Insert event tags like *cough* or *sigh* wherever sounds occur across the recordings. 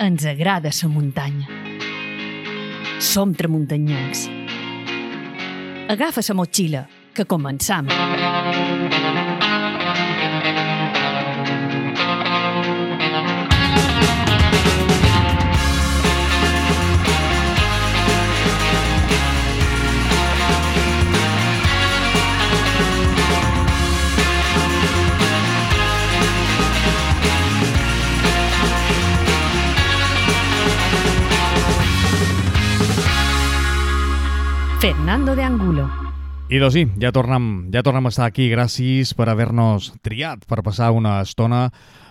Ens agrada la muntanya. Som tramuntanyencs. Agafa la motxilla, que començam. Fernando de Angulo. I doncs sí, ja tornem, ja tornem a estar aquí. Gràcies per haver-nos triat per passar una estona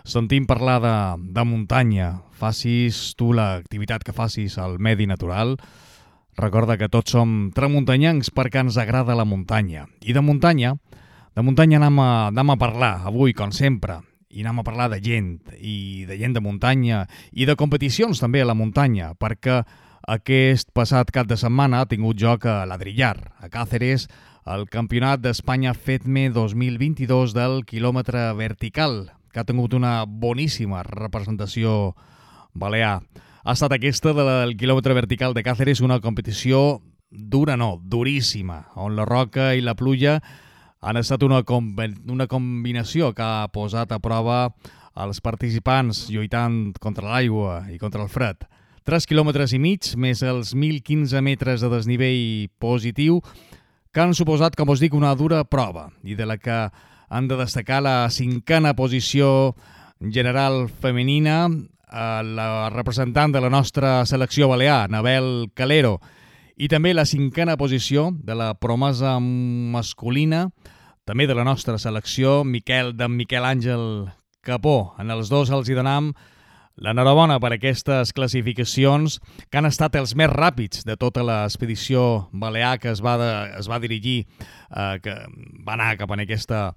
sentint parlar de, de muntanya. Facis tu l'activitat que facis al medi natural. Recorda que tots som tramuntanyancs perquè ens agrada la muntanya. I de muntanya, de muntanya anem a, anem a parlar avui, com sempre. I anem a parlar de gent, i de gent de muntanya, i de competicions també a la muntanya, perquè aquest passat cap de setmana ha tingut joc a Ladrillar, a Càceres, el Campionat d'Espanya FEDME 2022 del quilòmetre vertical, que ha tingut una boníssima representació balear. Ha estat aquesta del quilòmetre vertical de Càceres una competició dura, no, duríssima, on la roca i la pluja han estat una, una combinació que ha posat a prova els participants lluitant contra l'aigua i contra el fred. 3 quilòmetres i mig, més els 1.015 metres de desnivell positiu, que han suposat, com us dic, una dura prova i de la que han de destacar la cinquena posició general femenina, eh, la representant de la nostra selecció balear, Nabel Calero, i també la cinquena posició de la promesa masculina, també de la nostra selecció, Miquel d'en Miquel Àngel Capó. En els dos els hi donam L'enhorabona per aquestes classificacions que han estat els més ràpids de tota l'expedició balear que es va, de, es va dirigir, eh, que va anar cap en aquesta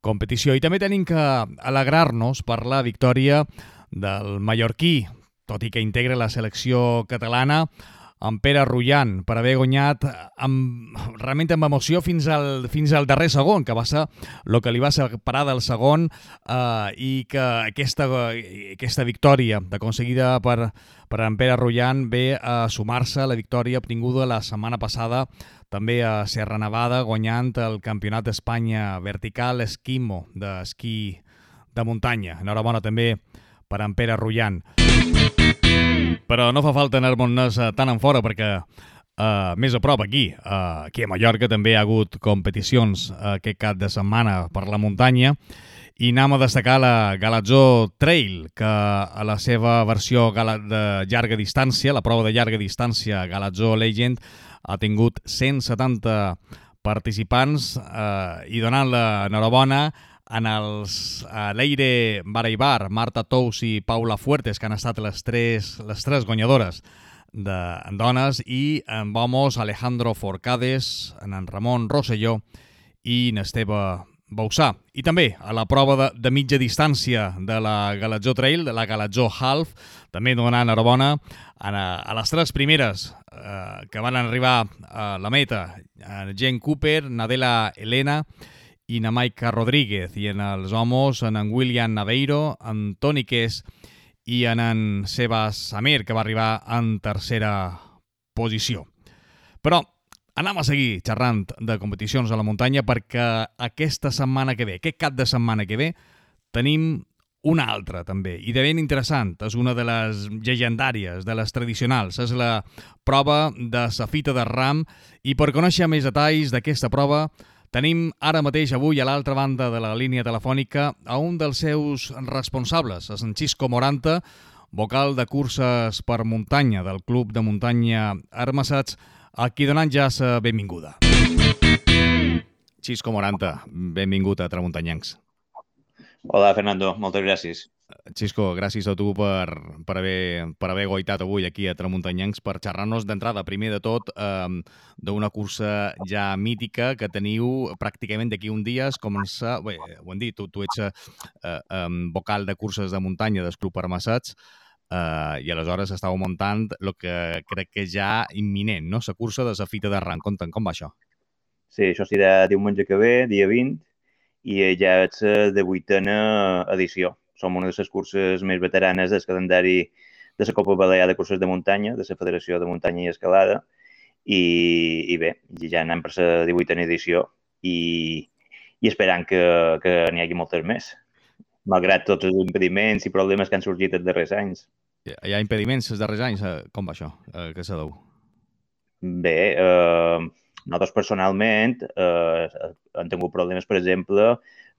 competició. I també tenim que alegrar-nos per la victòria del mallorquí, tot i que integra la selecció catalana, en Pere Rullant per haver guanyat amb, realment amb emoció fins al, fins al darrer segon, que va ser el que li va separar del segon eh, i que aquesta, aquesta victòria aconseguida per, per en Pere Rullant ve a sumar-se a la victòria obtinguda la setmana passada també a Serra Nevada guanyant el Campionat d'Espanya vertical esquimo d'esquí de muntanya. Enhorabona també per en Pere Rullant. Però no fa falta anar-nos uh, tan en fora perquè uh, més a prop aquí, uh, aquí a Mallorca també ha hagut competicions uh, aquest cap de setmana per la muntanya. I anem a destacar la Galatzó Trail, que a la seva versió de llarga distància, la prova de llarga distància Galatzó Legend, ha tingut 170 participants eh, i donant la enhorabona en els uh, Leire Baraibar, Marta Tous i Paula Fuertes, que han estat les tres, les tres guanyadores de dones, i en Vamos, Alejandro Forcades, en, en Ramon Rosselló i en Esteve Bausà. I també a la prova de, de mitja distància de la Galatzó Trail, de la Galatzó Half, també donant enhorabona a, a les tres primeres eh, que van arribar a la meta, a Jen Cooper, Nadela Elena i na Maica Rodríguez, i en els homes en en William Naveiro, en Toni Kes i en en Sebas Samir, que va arribar en tercera posició. Però anem a seguir xerrant de competicions a la muntanya perquè aquesta setmana que ve, aquest cap de setmana que ve, tenim una altra també, i de ben interessant, és una de les llegendàries, de les tradicionals, és la prova de la fita de ram, i per conèixer més detalls d'aquesta prova Tenim ara mateix avui a l'altra banda de la línia telefònica a un dels seus responsables, a Sancisco Moranta, vocal de curses per muntanya del Club de Muntanya Armassats, a qui donant ja la benvinguda. Xisco Moranta, benvingut a Tramuntanyancs. Hola, Fernando, moltes gràcies. Xisco, gràcies a tu per, per, haver, per haver goitat avui aquí a Tramuntanyancs per xerrar-nos d'entrada, primer de tot, eh, d'una cursa ja mítica que teniu pràcticament d'aquí un dia. Es comença, bé, ho hem dit, tu, tu ets eh, eh, vocal de curses de muntanya del Club Armassats, eh, i aleshores estàu muntant el que crec que ja imminent, no? La cursa de la fita d'arran. Conta'm, com va això? Sí, això serà diumenge que ve, dia 20, i ja és de vuitena edició som una de les curses més veteranes del calendari de la Copa Balear de Curses de Muntanya, de la Federació de Muntanya i Escalada, i, i bé, ja anem per la 18a edició i, i esperant que, que n'hi hagi moltes més, malgrat tots els impediments i problemes que han sorgit els darrers anys. Hi ha impediments els darrers anys? Eh, com va això? Què se deu? Bé, eh, nosaltres personalment eh, hem tingut problemes, per exemple,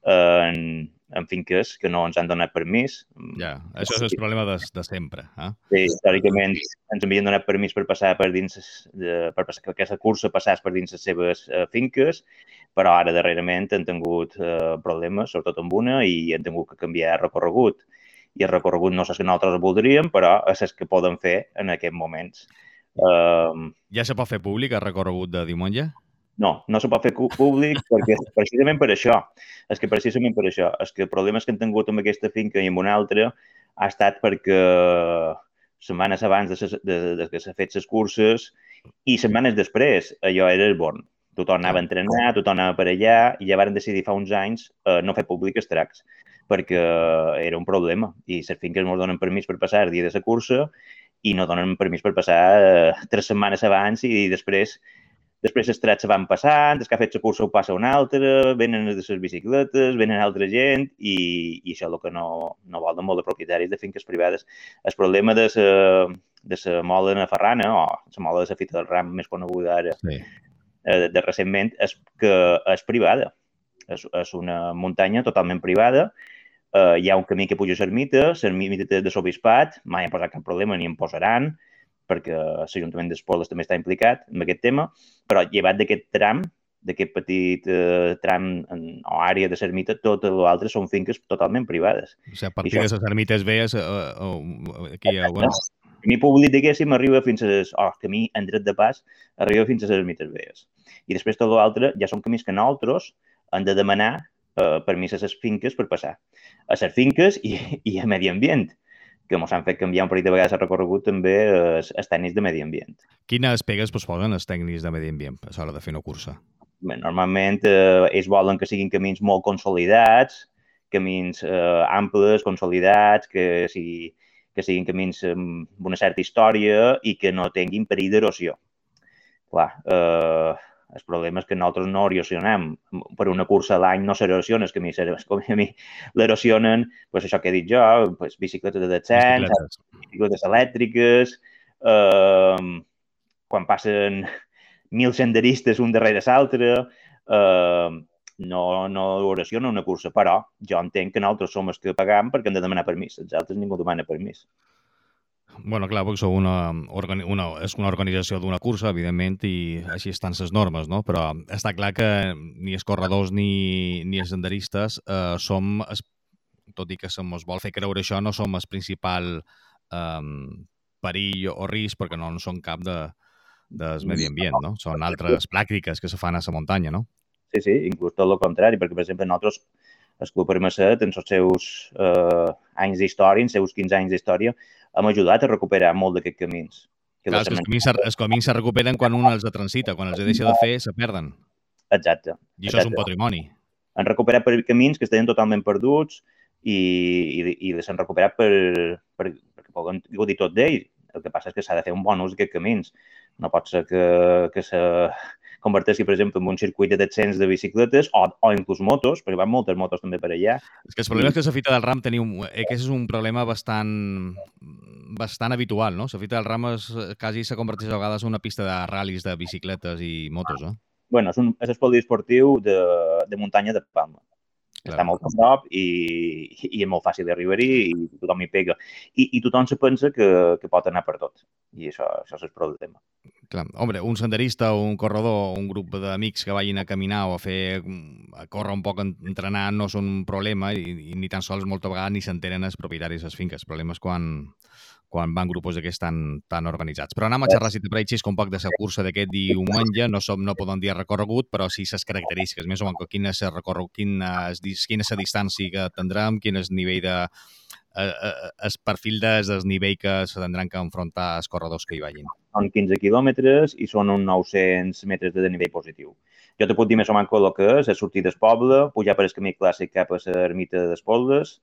en, en finques que no ens han donat permís. Ja, això és el problema de, de sempre. Eh? Sí, històricament ens havien donat permís per passar per dins, de, per passar, que aquesta cursa passés per dins les seves uh, finques, però ara darrerament han tingut uh, problemes, sobretot amb una, i han tingut que canviar el recorregut. I el recorregut no és que nosaltres voldríem, però és el que poden fer en aquests moments. Uh, ja se pot fer públic el recorregut de diumenge? No, no se pot fer públic perquè precisament per això. És que precisament per això. És que el problema que han tingut amb aquesta finca i amb una altra ha estat perquè setmanes abans de, ses, de, de que s'ha fet les curses i setmanes després allò era el bon. Tothom anava a entrenar, tothom anava per allà i ja varen decidir fa uns anys eh, no fer públic els tracks perquè era un problema i les finques ens donen permís per passar el dia de la cursa i no donen permís per passar eh, tres setmanes abans i després Després els trets se van passant, des que ha fet la cursa ho passa un altre, venen de les bicicletes, venen altra gent i, i això és el que no, no volen molt de propietaris de finques privades. El problema de la, de la mola de Ferrana, o la mola de la fita del ram més coneguda ara, sí. eh, de recentment, és que és privada. És, és una muntanya totalment privada, eh, hi ha un camí que puja a l'ermita, l'ermita de l'obispat, mai han posat cap problema ni en posaran, perquè l'Ajuntament d'Espoldes també està implicat en aquest tema, però llevat d'aquest tram, d'aquest petit eh, tram en, o àrea de l'ermita, tot l'altre són finques totalment privades. O sigui, a partir això... de les ermites veies, eh, eh, aquí ha... Bueno... El camí públic, diguéssim, arriba fins a les... Oh, camí en dret de pas, arriba fins a les ermites veies. I després tot l'altre ja són camins que nosaltres hem de demanar eh, permís a les finques per passar. A les finques i, i a medi ambient que ens han fet canviar un parell de vegades el recorregut també els, els tècnics de medi ambient. Quines pegues pues, posen els tècnics de medi ambient a l'hora de fer una cursa? Bé, normalment eh, ells volen que siguin camins molt consolidats, camins eh, amples, consolidats, que, sigui, que siguin camins amb una certa història i que no tinguin perill d'erosió. Clar, eh, el problema és que nosaltres no erosionem. Per una cursa a l'any no s'erosiona, és que a mi, com a mi l'erosionen, pues això que he dit jo, pues, bicicletes de descens, bicicletes, bicicletes elèctriques, eh, quan passen mil senderistes un darrere l'altre, eh, no, no erosiona una cursa, però jo entenc que nosaltres som els que pagam perquè hem de demanar permís, els altres ningú demana permís bueno, clar, perquè sou una, una, és una organització d'una cursa, evidentment, i així estan les normes, no? Però està clar que ni els corredors ni, ni els senderistes eh, som, es, tot i que se mos vol fer creure això, no som el principal eh, perill o risc, perquè no, no són cap de, del medi ambient, no? Són altres pràctiques que se fan a la muntanya, no? Sí, sí, inclús tot el contrari, perquè, per exemple, nosaltres, el Club Hermeset, en els seus eh, anys d'història, en els seus 15 anys d'història, hem ajudat a recuperar molt d'aquests camins. Que Clar, els, camins, els camins se recuperen quan un els transita, quan els deixa de fer, se perden. Exacte. I això exacte. és un patrimoni. Han recuperat per camins que estaven totalment perduts i, i, i les han recuperat per, per, perquè poden gaudir tot d'ells. El que passa és que s'ha de fer un bon ús d'aquests camins. No pot ser que, que se converteixi, per exemple, en un circuit de descens de bicicletes o, o inclús motos, perquè van moltes motos també per allà. És que el problema és que la fita del RAM teniu... Eh, aquest és un problema bastant bastant habitual, no? La fita del RAM és, quasi se converteix a vegades en una pista de ral·lis de bicicletes i motos, no? Bueno, és, un, és el esportiu de, de muntanya de Palma. Clar. Està molt a prop i, i és molt fàcil d'arribar-hi i tothom hi pega. I, I tothom se pensa que, que pot anar per tot. I això, això és el problema. Clar. Hombre, un senderista o un corredor, un grup d'amics que vagin a caminar o a fer a córrer un poc entrenant no són un problema i, i ni tan sols molta vegada ni s'entenen els propietaris de les finques. El problema és quan, quan van grupos d'aquests tan, tan organitzats. Però anem a xerrar, si te pareixis, un poc de la cursa d'aquest diumenge. No, som, no podem dir recorregut, però sí les característiques. Més o menys, quin és el recorregut, quin quina la distància que tindrem, quin és el nivell de... Eh, eh, el perfil del nivell que se tindran que enfrontar els corredors que hi vagin. Són 15 quilòmetres i són uns 900 metres de nivell positiu. Jo te puc dir més o menys el que és, és sortir del poble, pujar per el camí clàssic cap a l'ermita d'Espoldes,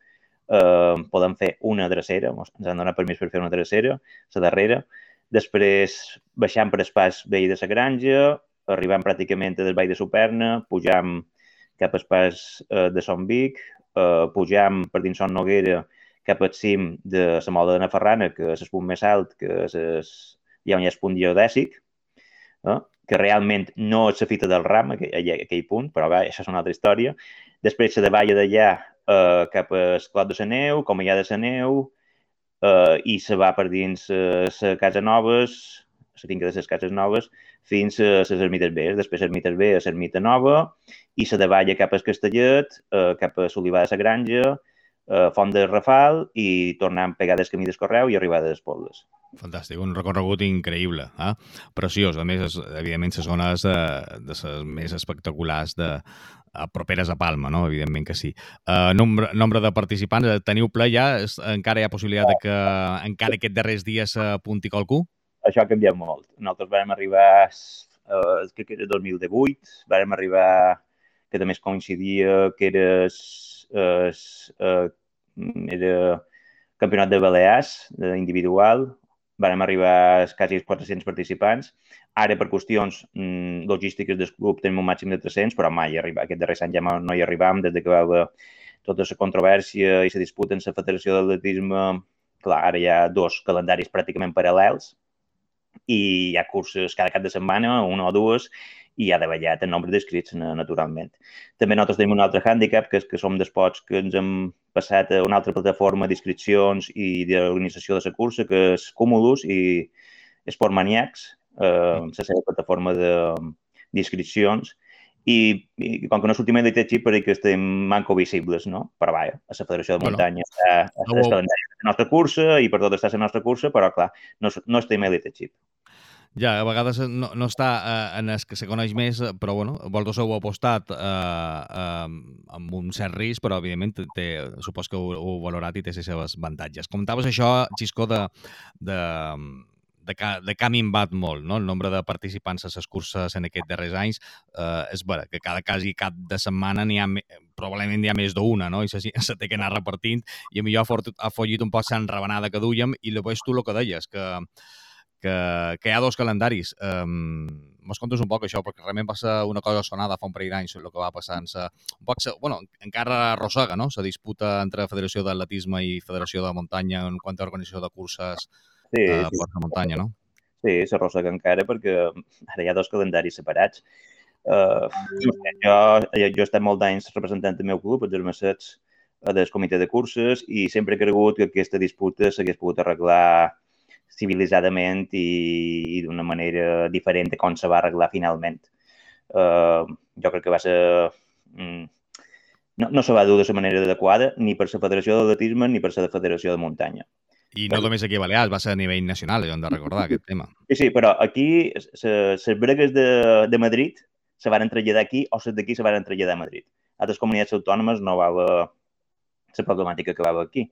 eh, podem fer una drecera, ens han donat permís per fer una drecera, la darrera. Després baixam per el pas vell de la granja, arribam pràcticament del Vall de Superna, pujam cap al pas eh, de Son Vic, eh, pujam per dins Son Noguera cap al cim de la Mola de Nafarrana, que és el punt més alt, que és, és, hi ha un punt geodèsic, eh, que realment no és la fita del ram, aquell, aquell punt, però va, això és una altra història. Després se davalla d'allà eh, cap al Clot de la Neu, com ha de la Neu, eh, i se va per dins la Casa Noves, la finca de les Cases Noves, fins a les Ermites B. Després Ermites B a l'Ermita Nova i se davalla cap al Castellet, eh, cap a l'Olivar de la Granja, eh, Font de Rafal i tornant pegades camí d'Escorreu i arribar a les Poldes. Fantàstic, un recorregut increïble, eh? preciós. A més, evidentment, les zones de, de les més espectaculars de, properes a Palma, no? Evidentment que sí. Uh, nombre, nombre de participants, eh, teniu ple ja? Encara hi ha possibilitat de que encara aquests darrers dies s'apunti qualcú? Això ha canviat molt. Nosaltres vam arribar, uh, crec que era 2018, vam arribar, que també es coincidia que era, uh, era campionat de Balears, individual, vam arribar a quasi 400 participants. Ara, per qüestions mm, logístiques del club, tenim un màxim de 300, però mai arriba. Aquest darrer any ja no hi arribam, des de que va haver tota la controvèrsia i la disputa en la Federació d'Atletisme. Clar, ara hi ha dos calendaris pràcticament paral·lels i hi ha curses cada cap de setmana, una o dues, i ha davallat el nombre d'inscrits, naturalment. També nosaltres tenim un altre hàndicap, que és que som d'esports que ens hem passat a una altra plataforma d'inscripcions i d'organització de la cursa, que és Cúmulus i Esport Maniacs, eh, la seva plataforma d'inscripcions, i, i com que no sortim l'Elite Chip, perquè estem manco visibles, no? Però vaja, a la Federació de Muntanya bueno, està, està no, de la nostra cursa i per tot està la nostra cursa, però clar, no, no estem a l'Elite Chip. Ja, a vegades no, no està eh, en el que se coneix més, però bueno, vosaltres heu apostat eh, eh, amb un cert risc, però evidentment té, supos que ho, ho valorat i té les seves avantatges. Comentaves això, Xisco, de, de, de de que ha minvat molt no? el nombre de participants a les curses en aquests darrers anys. Eh, és vera que cada cas i cap de setmana n'hi ha, probablement n'hi ha més d'una, no? i se, se té que anar repartint, i a mi jo ha, ha follit un poc Sant Rebenada que duiem, i després tu el que deies, que que, que hi ha dos calendaris. Um, Mos contes un poc això, perquè realment va ser una cosa sonada fa un parell d'anys el que va passar. Sa, un poc, sa, bueno, encara arrossega, no?, la disputa entre Federació d'Atletisme i Federació de Muntanya en quant a organització de curses sí, sí. per la muntanya, no? Sí, s'arrossega encara perquè ara hi ha dos calendaris separats. Uh, jo, jo he estat molt d'anys representant del meu club, els Germessets, del comitè de curses, i sempre he cregut que aquesta disputa s'hagués pogut arreglar civilitzadament i, i d'una manera diferent de com se va arreglar finalment. Uh, jo crec que va ser... Mm, no, no se va dur de la manera adequada ni per la Federació d'Atletisme ni per la Federació de Muntanya. I no només aquí a Balears, va ser a nivell nacional, hem de recordar aquest tema. Sí, sí, però aquí les bregues de, de Madrid se van traslladar aquí o les d'aquí se van traslladar a Madrid. Altres comunitats autònomes no va haver la problemàtica que va haver aquí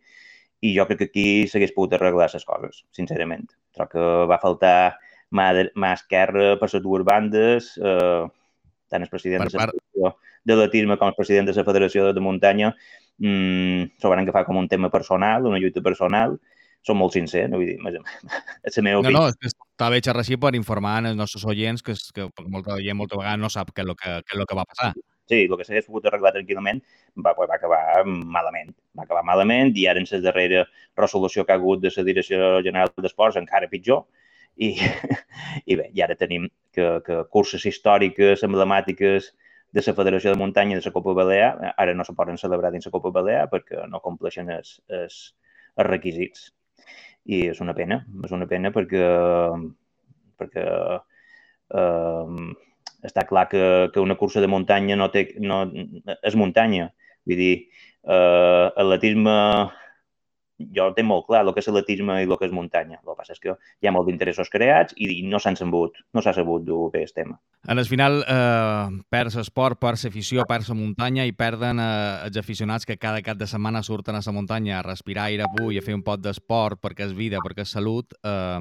i jo crec que aquí s'hagués pogut arreglar les coses, sincerament. Troc que va faltar mà, de, mà esquerra per les dues bandes, eh, tant el president per de la Federació de l'Atisme com el president de la Federació de Muntanya mmm, s'ho van agafar com un tema personal, una lluita personal, som molt sincers, no vull dir, *laughs* és la meva opinió. No, no, és que està bé xerrar així per informar als nostres oients que, que molta gent molta vegada no sap què és el que, què és el que va passar sí, el que s'hagués pogut arreglar tranquil·lament va, va acabar malament. Va acabar malament i ara en la darrera resolució que ha hagut de la Direcció General d'Esports encara pitjor. I, *laughs* i bé, i ara tenim que, que curses històriques, emblemàtiques de la Federació de Muntanya de la Copa Balear ara no se poden celebrar dins la Copa Balear perquè no compleixen els, els, els requisits. I és una pena, és una pena perquè, perquè eh, està clar que, que una cursa de muntanya no té, no, és muntanya. Vull dir, eh, atletisme, jo tinc molt clar, el que és atletisme i el que és muntanya. El que passa és que hi ha molt d'interessos creats i no s'han sabut, no s'ha sabut dur bé el tema. En el final, eh, perds esport, perds afició, perds muntanya i perden eh, els aficionats que cada cap de setmana surten a la muntanya a respirar aire pur i a fer un pot d'esport perquè és vida, perquè és salut, eh,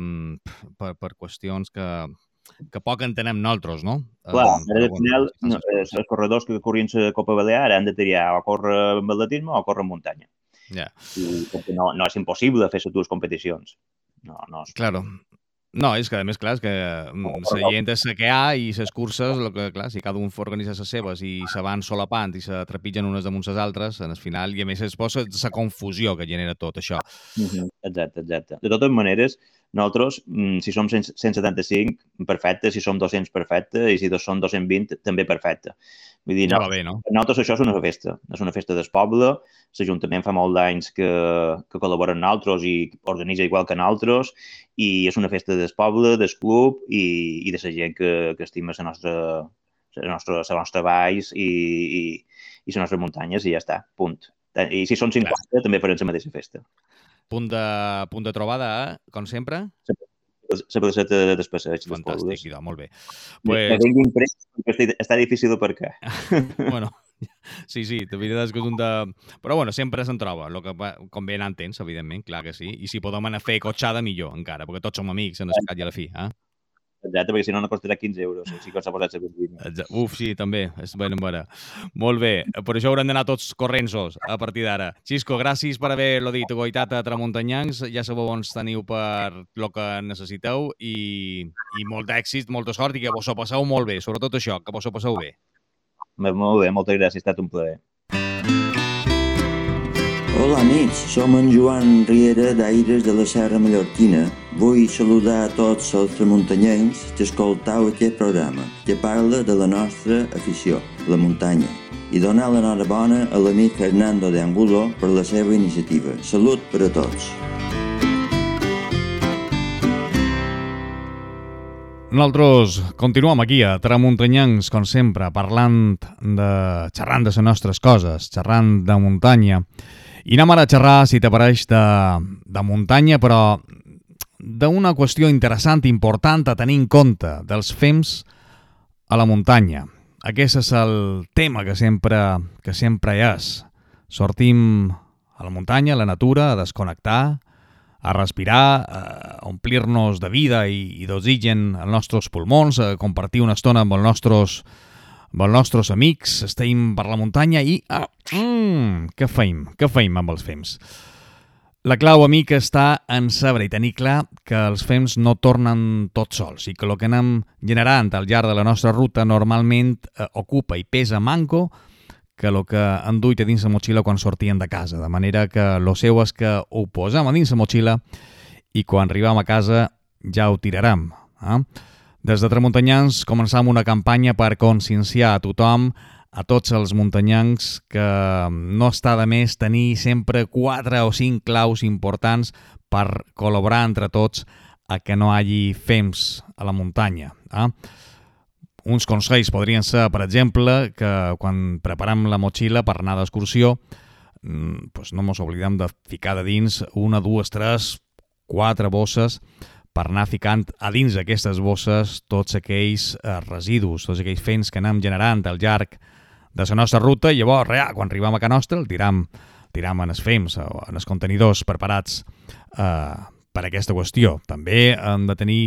per, per qüestions que, que poc entenem nosaltres, no? Clar, uh, al final, no, els corredors que corrien la Copa Balear han de triar o córrer amb atletisme o córrer en muntanya. Yeah. I, perquè no, no és impossible fer dues competicions. No, no. És... Claro. No, és que a més, clar, és que la gent és que ha i les curses, lo que, clar, si cada un organitza les seves i se van solapant i se trepitgen unes damunt les altres, en el final, i a més es posa la confusió que genera tot això. -hmm. Exacte, exacte. De totes maneres, nosaltres, mm, si som 175, perfecte, si som 200, perfecte, i si som 220, també perfecte. Vull dir, ja va bé, no? Nosaltres això és una festa, és una festa del poble, l'Ajuntament fa molt d'anys que, que col·labora amb nosaltres i organitza igual que nosaltres, i és una festa del poble, del club i, i de la gent que, que estima la nostra, la nostra, la nostra valls i, i, i les nostres muntanyes i ja està, punt. I si són 50, Clar. també farem la mateixa festa. Punt de, punt de trobada, eh? com sempre? La placeta de passeig. Fantàstic, idò, molt bé. Pues... Me venc imprès perquè està difícil què. *laughs* bueno, sí, sí, de veritat és que és un de... Però bueno, sempre se'n troba, lo que, com bé n'entens, evidentment, clar que sí. I si podem anar a fer cotxada, millor, encara, perquè tots som amics en el i a la fi. Eh? Exacte, perquè si no, no costarà 15 euros. Si la benzina. Uf, sí, també. És ben vera. Molt bé. Per això haurem d'anar tots corrents a partir d'ara. Xisco, gràcies per haver-lo dit. Goitat a Tramuntanyancs. Ja sabeu on teniu per lo que necessiteu i, i molt d'èxit, molta sort i que vos ho passeu molt bé. Sobretot això, que vos ho passeu bé. Molt bé, moltes gràcies. Ha estat un plaer. Hola amics, som en Joan Riera d'Aires de la Serra Mallorquina. Vull saludar a tots els tramuntanyencs que escoltau aquest programa, que parla de la nostra afició, la muntanya, i donar l'enhorabona a l'amic Fernando de Angulo per la seva iniciativa. Salut per a tots! Nosaltres continuem aquí a Tramuntanyancs, com sempre, parlant de... xerrant de les nostres coses, xerrant de muntanya. I anem ara a xerrar, si t'apareix, de, de muntanya, però d'una qüestió interessant, important a tenir en compte, dels fems a la muntanya. Aquest és el tema que sempre, que sempre hi és. Sortim a la muntanya, a la natura, a desconnectar, a respirar, a omplir-nos de vida i, i d'oxigen als nostres pulmons, a compartir una estona amb els nostres amb els nostres amics, estem per la muntanya i... Ah, mm, què feim? Què feim amb els fems? La clau, amic, està en saber i tenir clar que els fems no tornen tots sols i que el que anem generant al llarg de la nostra ruta normalment eh, ocupa i pesa manco que el que han duit a dins la motxilla quan sortien de casa. De manera que lo seu és que ho posem a dins la motxilla i quan arribem a casa ja ho tirarem. Eh? Des de Tramuntanyans començam una campanya per conscienciar a tothom, a tots els muntanyancs, que no està de més tenir sempre quatre o cinc claus importants per col·laborar entre tots a que no hagi fems a la muntanya. Eh? Uns consells podrien ser, per exemple, que quan preparem la motxilla per anar d'excursió, doncs no ens oblidem de ficar de dins una, dues, tres, quatre bosses per anar ficant a dins d'aquestes bosses tots aquells eh, residus, tots aquells fens que anem generant al llarg de la nostra ruta i llavors, rea, quan arribem a Can Nostra, el tiram, tiram en els fems o en els contenidors preparats eh, per aquesta qüestió. També hem de tenir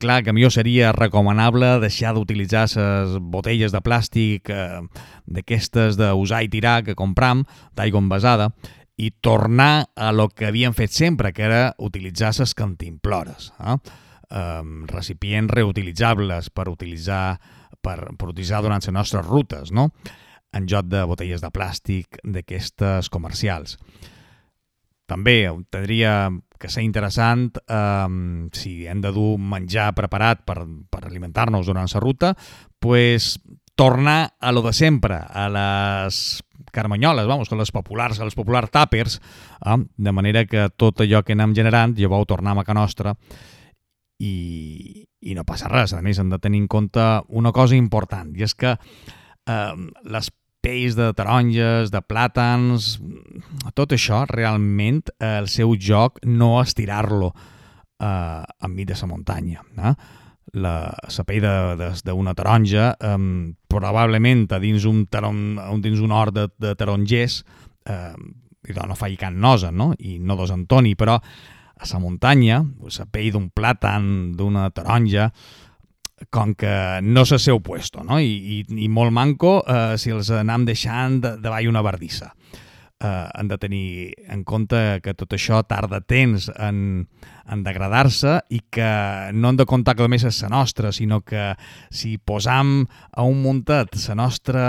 clar que millor seria recomanable deixar d'utilitzar les botelles de plàstic eh, d'aquestes d'usar i tirar que compram, d'aigua envasada, i tornar a lo que havíem fet sempre, que era utilitzar les cantimplores. Eh? Um, recipients reutilitzables per utilitzar, per, per utilitzar durant les nostres rutes, no? en joc de botelles de plàstic d'aquestes comercials. També tindria que ser interessant um, si hem de dur menjar preparat per, per alimentar-nos durant la ruta, pues, tornar a lo de sempre, a les carmanyoles, vamos, que les populars, els popular tàpers, eh? de manera que tot allò que anem generant, llavors ho tornem a casa nostra i, i no passa res. A més, hem de tenir en compte una cosa important, i és que eh, les pells de taronges, de plàtans, tot això realment eh, el seu joc no és tirar-lo eh, enmig de la muntanya. Eh? la, la pell d'una taronja, um, probablement a dins un, taron, dins un hort de, de tarongers, eh, i no fa can nosa, no? i no dos Antoni, però a la muntanya, la pell d'un plàtan, d'una taronja, com que no és el seu puesto, no? I, i, i molt manco eh, si els anam deixant davall una bardissa. Eh, han de tenir en compte que tot això tarda temps en, en degradar-se i que no han de comptar que només és la nostra, sinó que si posam a un muntet la nostra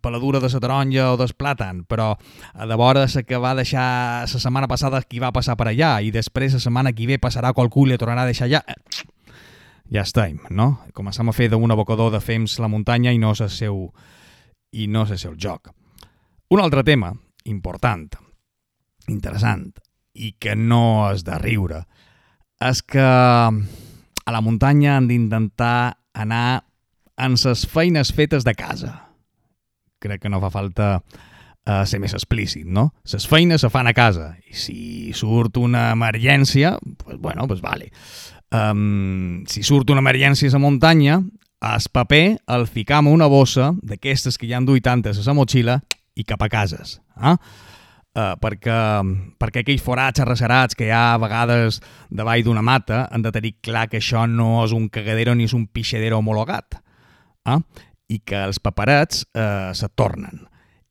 peladura de la taronja o del plàtan, però de vora la que va deixar la setmana passada qui va passar per allà i després la setmana que ve passarà qualcú i li tornarà a deixar allà, ja estem, no? Començam a fer d'un abocador de fems la muntanya i no és el seu, i no és el seu joc. Un altre tema important, interessant, i que no és de riure, és que a la muntanya han d'intentar anar en ses feines fetes de casa. Crec que no fa falta uh, ser més explícit, no? Ses feines se fan a casa i si surt una emergència, pues, bueno, pues vale. Um, si surt una emergència a la muntanya, el paper el ficam a una bossa d'aquestes que hi han duit tantes a la motxilla i cap a cases. Eh? Uh, perquè, perquè aquells forats arrecerats que hi ha a vegades davall d'una mata han de tenir clar que això no és un cagadero ni és un pixadero homologat. Eh? I que els paperets uh, se tornen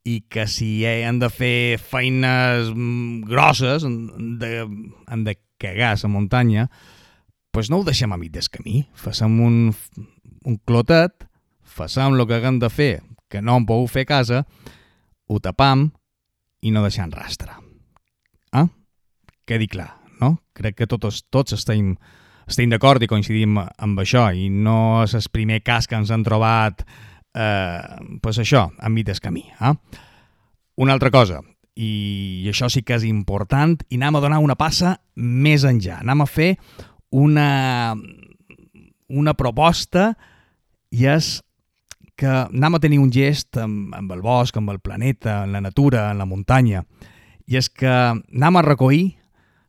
i que si han de fer feines mm, grosses, han de, han de cagar la muntanya, pues no ho deixem a mig del camí. Fassem un, un clotet, fassem el que haguem de fer, que no hem pogut fer a casa, ho tapam i no deixant rastre. Ah? Quedi clar, no? Crec que tots, tots estem, estem d'acord i coincidim amb això i no és el primer cas que ens han trobat eh, pues això, enmig del camí. Eh? Una altra cosa, i això sí que és important, i anem a donar una passa més enllà. Anem a fer una, una proposta i és que anem a tenir un gest amb, amb el bosc, amb el planeta, en la natura, en la muntanya, i és que anem a recollir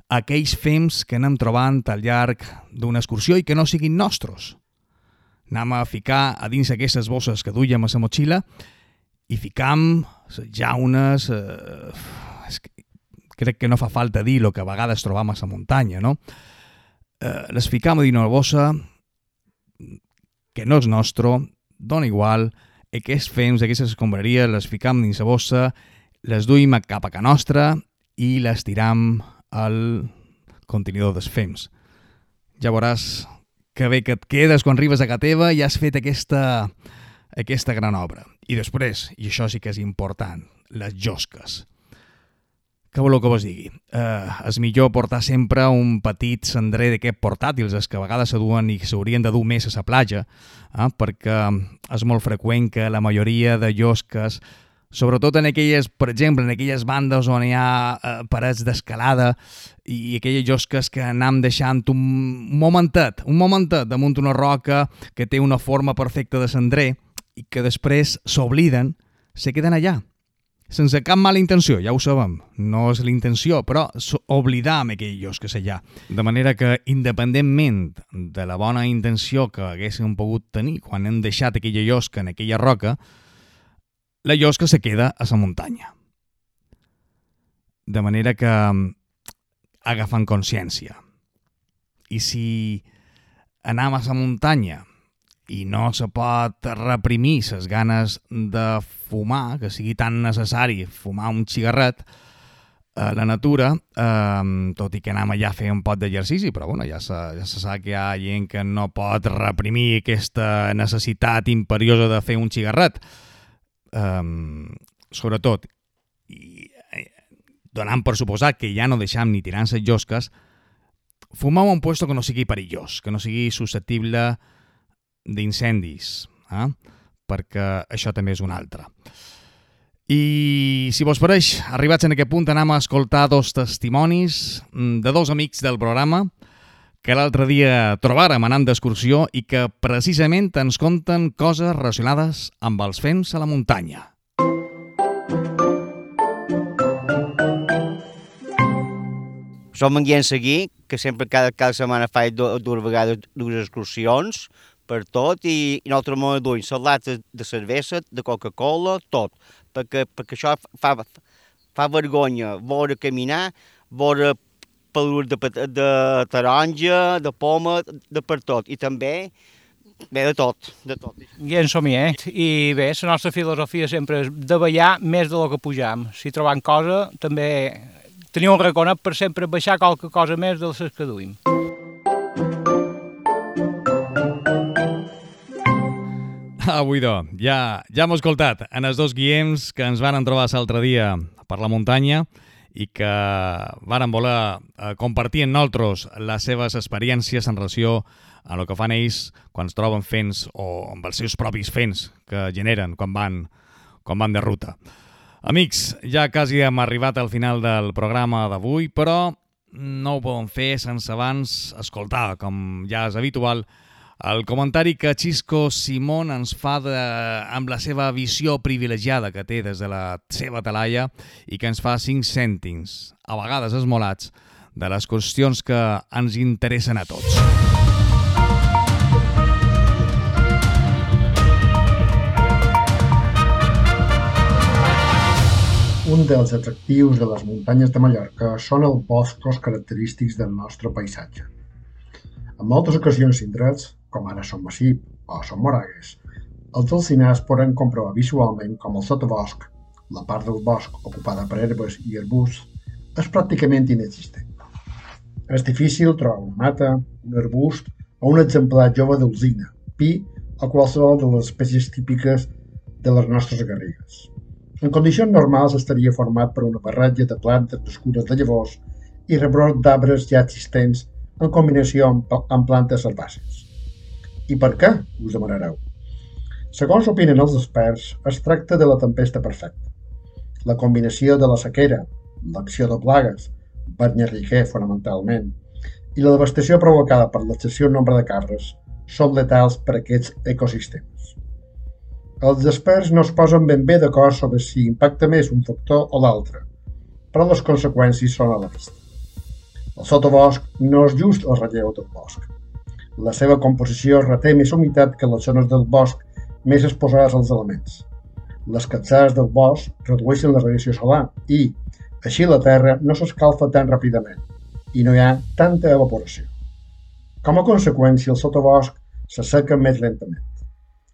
aquells fems que anem trobant al llarg d'una excursió i que no siguin nostres. Anem a ficar a dins aquestes bosses que duiem a la motxilla i ficam les jaunes... Eh, és que crec que no fa falta dir el que a vegades trobam a la muntanya, no? Eh, les ficam a dins una bossa que no és nostre, dona igual, aquests fems, aquestes escombraries, les ficam dins la bossa, les duim cap a ca nostra i les tiram al contenidor dels fems. Ja veuràs que bé que et quedes quan arribes a ca teva i has fet aquesta, aquesta gran obra. I després, i això sí que és important, les josques. Què voleu que vos digui? Eh, és millor portar sempre un petit cendrer d'aquests portàtils, els que a vegades se duen i s'haurien de dur més a la platja, eh, perquè és molt freqüent que la majoria de llosques, sobretot en aquelles, per exemple, en aquelles bandes on hi ha eh, parets d'escalada i aquelles llosques que anem deixant un momentet, un momentet damunt una roca que té una forma perfecta de cendrer i que després s'obliden, se queden allà sense cap mala intenció, ja ho sabem, no és la intenció, però oblidam aquells que s'allà. De manera que, independentment de la bona intenció que haguéssim pogut tenir quan hem deixat aquella llosca en aquella roca, la llosca se queda a la muntanya. De manera que agafant consciència. I si anam a la muntanya i no se pot reprimir les ganes de fumar, que sigui tan necessari fumar un cigarret a la natura, eh, tot i que anem allà a fer un pot d'exercici, però bueno, ja se, ja se sap que hi ha gent que no pot reprimir aquesta necessitat imperiosa de fer un cigarret. Eh, sobretot, i, eh, donant per suposat que ja no deixam ni tirant les llosques, fumar un puesto que no sigui perillós, que no sigui susceptible a d'incendis, eh? perquè això també és un altre. I si vos pareix, arribats en aquest punt, anem a escoltar dos testimonis mm, de dos amics del programa que l'altre dia trobàrem anant d'excursió i que precisament ens conten coses relacionades amb els fems a la muntanya. Som en Guillem Seguí, que sempre cada, cada setmana faig dues vegades dues excursions per tot i, i nosaltres ens duim les lates de cervesa, de Coca-Cola, tot, perquè, perquè això fa, fa vergonya veure caminar, veure pelur de, de taronja, de poma, de per tot. I també Bé, de tot, de tot. I en som eh? I bé, la nostra filosofia sempre és de ballar més de lo que pujam. Si trobam cosa, també teniu un reconet per sempre baixar qualque cosa més de les que duim. *laughs* Avui, do, ja, ja hem escoltat en els dos guiems que ens van trobar l'altre dia per la muntanya i que varen voler eh, compartir amb nosaltres les seves experiències en relació a el que fan ells quan es troben fents o amb els seus propis fents que generen quan van, quan van de ruta. Amics, ja quasi hem arribat al final del programa d'avui, però no ho podem fer sense abans escoltar, com ja és habitual, el comentari que Xisco Simón ens fa de, amb la seva visió privilegiada que té des de la seva talaia i que ens fa cinc cèntims, a vegades esmolats, de les qüestions que ens interessen a tots. Un dels atractius de les muntanyes de Mallorca són els boscos característics del nostre paisatge. En moltes ocasions indrets com ara Son Massip o Son Moragues, els alcinars poden comprovar visualment com el sotabosc, la part del bosc ocupada per herbes i arbusts, és pràcticament inexistent. És difícil trobar una mata, un arbust o un exemplar jove d'alzina, pi o qualsevol de les espècies típiques de les nostres garrigues. En condicions normals estaria format per una barratge de plantes nascudes de llavors i rebrot d'arbres ja existents en combinació amb plantes herbàcies. I per què, us demanareu? Segons opinen els experts, es tracta de la tempesta perfecta. La combinació de la sequera, l'acció de plagues, banyarriquer fonamentalment, i la devastació provocada per l'excessiu nombre de cabres són letals per a aquests ecosistemes. Els experts no es posen ben bé d'acord sobre si impacta més un factor o l'altre, però les conseqüències són a la vista. El sotobosc no és just el relleu del bosc, la seva composició reté més humitat que les zones del bosc més exposades als elements. Les capçades del bosc redueixen la radiació solar i, així la Terra no s'escalfa tan ràpidament i no hi ha tanta evaporació. Com a conseqüència, el sotobosc s'asseca més lentament.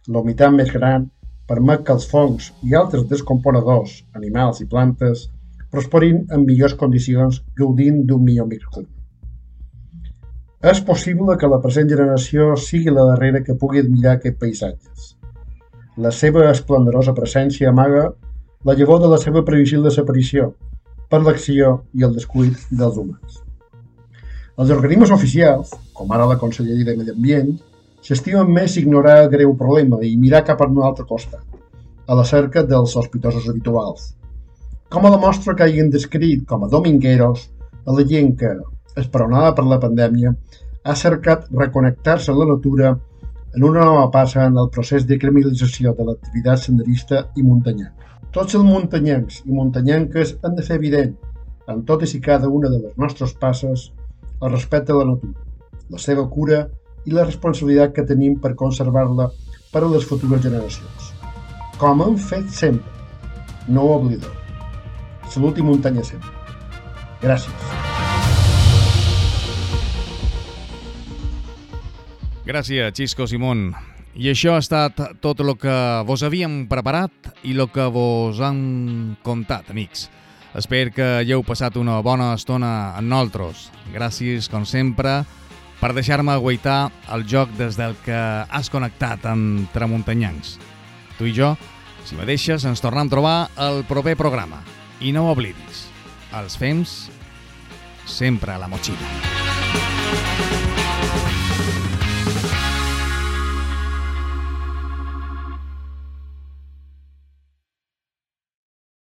La humitat més gran permet que els fongs i altres descomponedors, animals i plantes, prosperin en millors condicions gaudint d'un millor microclim. És possible que la present generació sigui la darrera que pugui admirar aquests paisatges. La seva esplendorosa presència amaga la llavor de la seva previsible desaparició per l'acció i el descuit dels humans. Els organismes oficials, com ara la Conselleria de Medi Ambient, s'estimen més ignorar el greu problema i mirar cap a un altre costat, a la cerca dels sospitosos habituals. Com a demostra que hagin descrit com a domingueros a la gent que, esperonada per la pandèmia, ha cercat reconnectar-se amb la natura en una nova passa en el procés de criminalització de l'activitat senderista i muntanyenca. Tots els muntanyencs i muntanyenques han de fer evident, en totes i cada una de les nostres passes, el respecte a la natura, la seva cura i la responsabilitat que tenim per conservar-la per a les futures generacions. Com hem fet sempre. No ho oblideu. Salut i muntanya sempre. Gràcies. Gràcies, Xisco Simón. I això ha estat tot el que vos havíem preparat i el que vos han contat, amics. Espero que hagueu passat una bona estona amb nosaltres. Gràcies, com sempre, per deixar-me agüitar el joc des del que has connectat amb Tramuntanyancs. Tu i jo, si me deixes, ens tornem a trobar al proper programa. I no ho oblidis, els fems sempre a la motxilla.